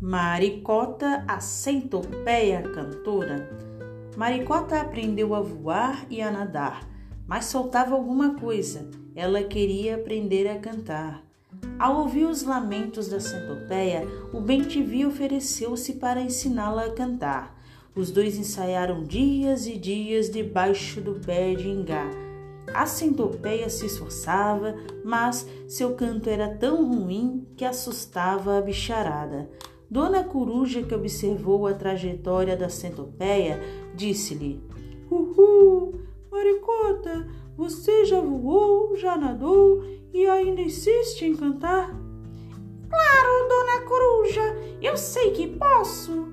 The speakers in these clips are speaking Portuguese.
Maricota, a centopeia cantora. Maricota aprendeu a voar e a nadar, mas faltava alguma coisa. Ela queria aprender a cantar. Ao ouvir os lamentos da centopeia, o bem-te-vi ofereceu-se para ensiná-la a cantar. Os dois ensaiaram dias e dias debaixo do pé de ingá. A centopeia se esforçava, mas seu canto era tão ruim que assustava a bicharada. Dona Coruja, que observou a trajetória da centopeia, disse-lhe: Uhul, Maricota, você já voou, já nadou e ainda insiste em cantar? Claro, Dona Coruja, eu sei que posso.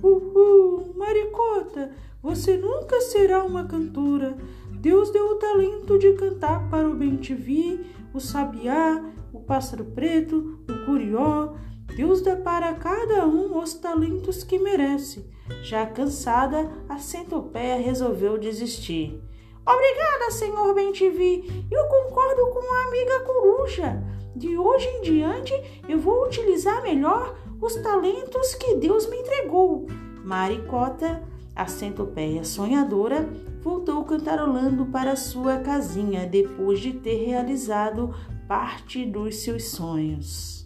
Uhul, Maricota, você nunca será uma cantora. Deus deu o talento de cantar para o bem-te-vi, o sabiá, o pássaro preto, o curió, Deus dá para cada um os talentos que merece. Já cansada, a centopeia resolveu desistir. Obrigada, senhor Bentivi. Eu concordo com a amiga coruja. De hoje em diante, eu vou utilizar melhor os talentos que Deus me entregou. Maricota, a centopeia sonhadora, voltou cantarolando para sua casinha depois de ter realizado parte dos seus sonhos.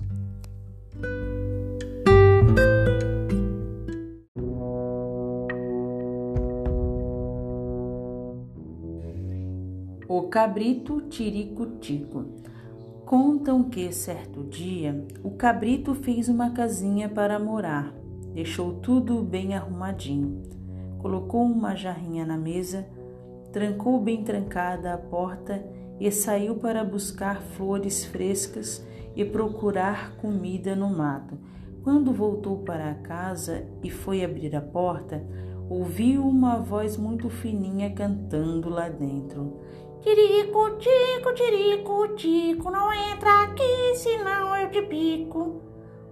O cabrito tirico-tico. Contam que certo dia o cabrito fez uma casinha para morar. Deixou tudo bem arrumadinho. Colocou uma jarrinha na mesa, trancou bem trancada a porta e saiu para buscar flores frescas e procurar comida no mato. Quando voltou para casa e foi abrir a porta, ouviu uma voz muito fininha cantando lá dentro. Tirico, tico, tirico, tico, não entra aqui, senão eu te pico.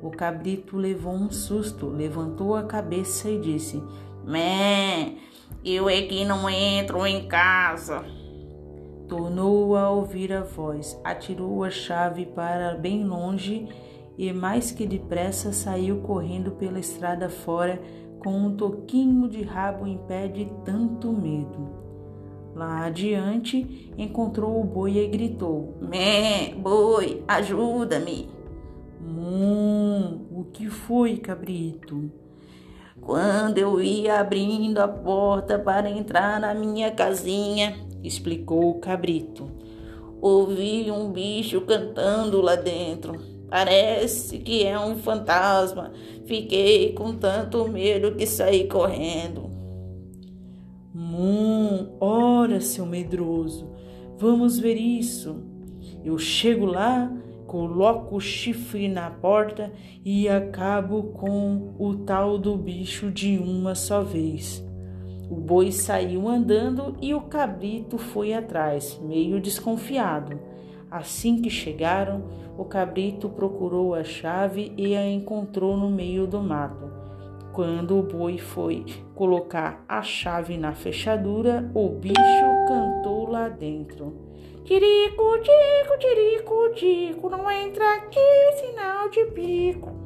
O cabrito levou um susto, levantou a cabeça e disse: Mé, eu é que não entro em casa. Tornou a ouvir a voz, atirou a chave para bem longe e, mais que depressa, saiu correndo pela estrada fora com um toquinho de rabo em pé de tanto medo. Lá adiante, encontrou o boi e gritou: Mé, boi, ajuda-me! Hum, o que foi, cabrito? Quando eu ia abrindo a porta para entrar na minha casinha, explicou o cabrito. Ouvi um bicho cantando lá dentro. Parece que é um fantasma. Fiquei com tanto medo que saí correndo. Hum, ora, seu medroso, vamos ver isso. Eu chego lá, coloco o chifre na porta e acabo com o tal do bicho de uma só vez. O boi saiu andando e o cabrito foi atrás, meio desconfiado. Assim que chegaram, o cabrito procurou a chave e a encontrou no meio do mato. Quando o boi foi colocar a chave na fechadura, o bicho cantou lá dentro. Tirico, tico, tirico, tico, não entra aqui, sinal de pico.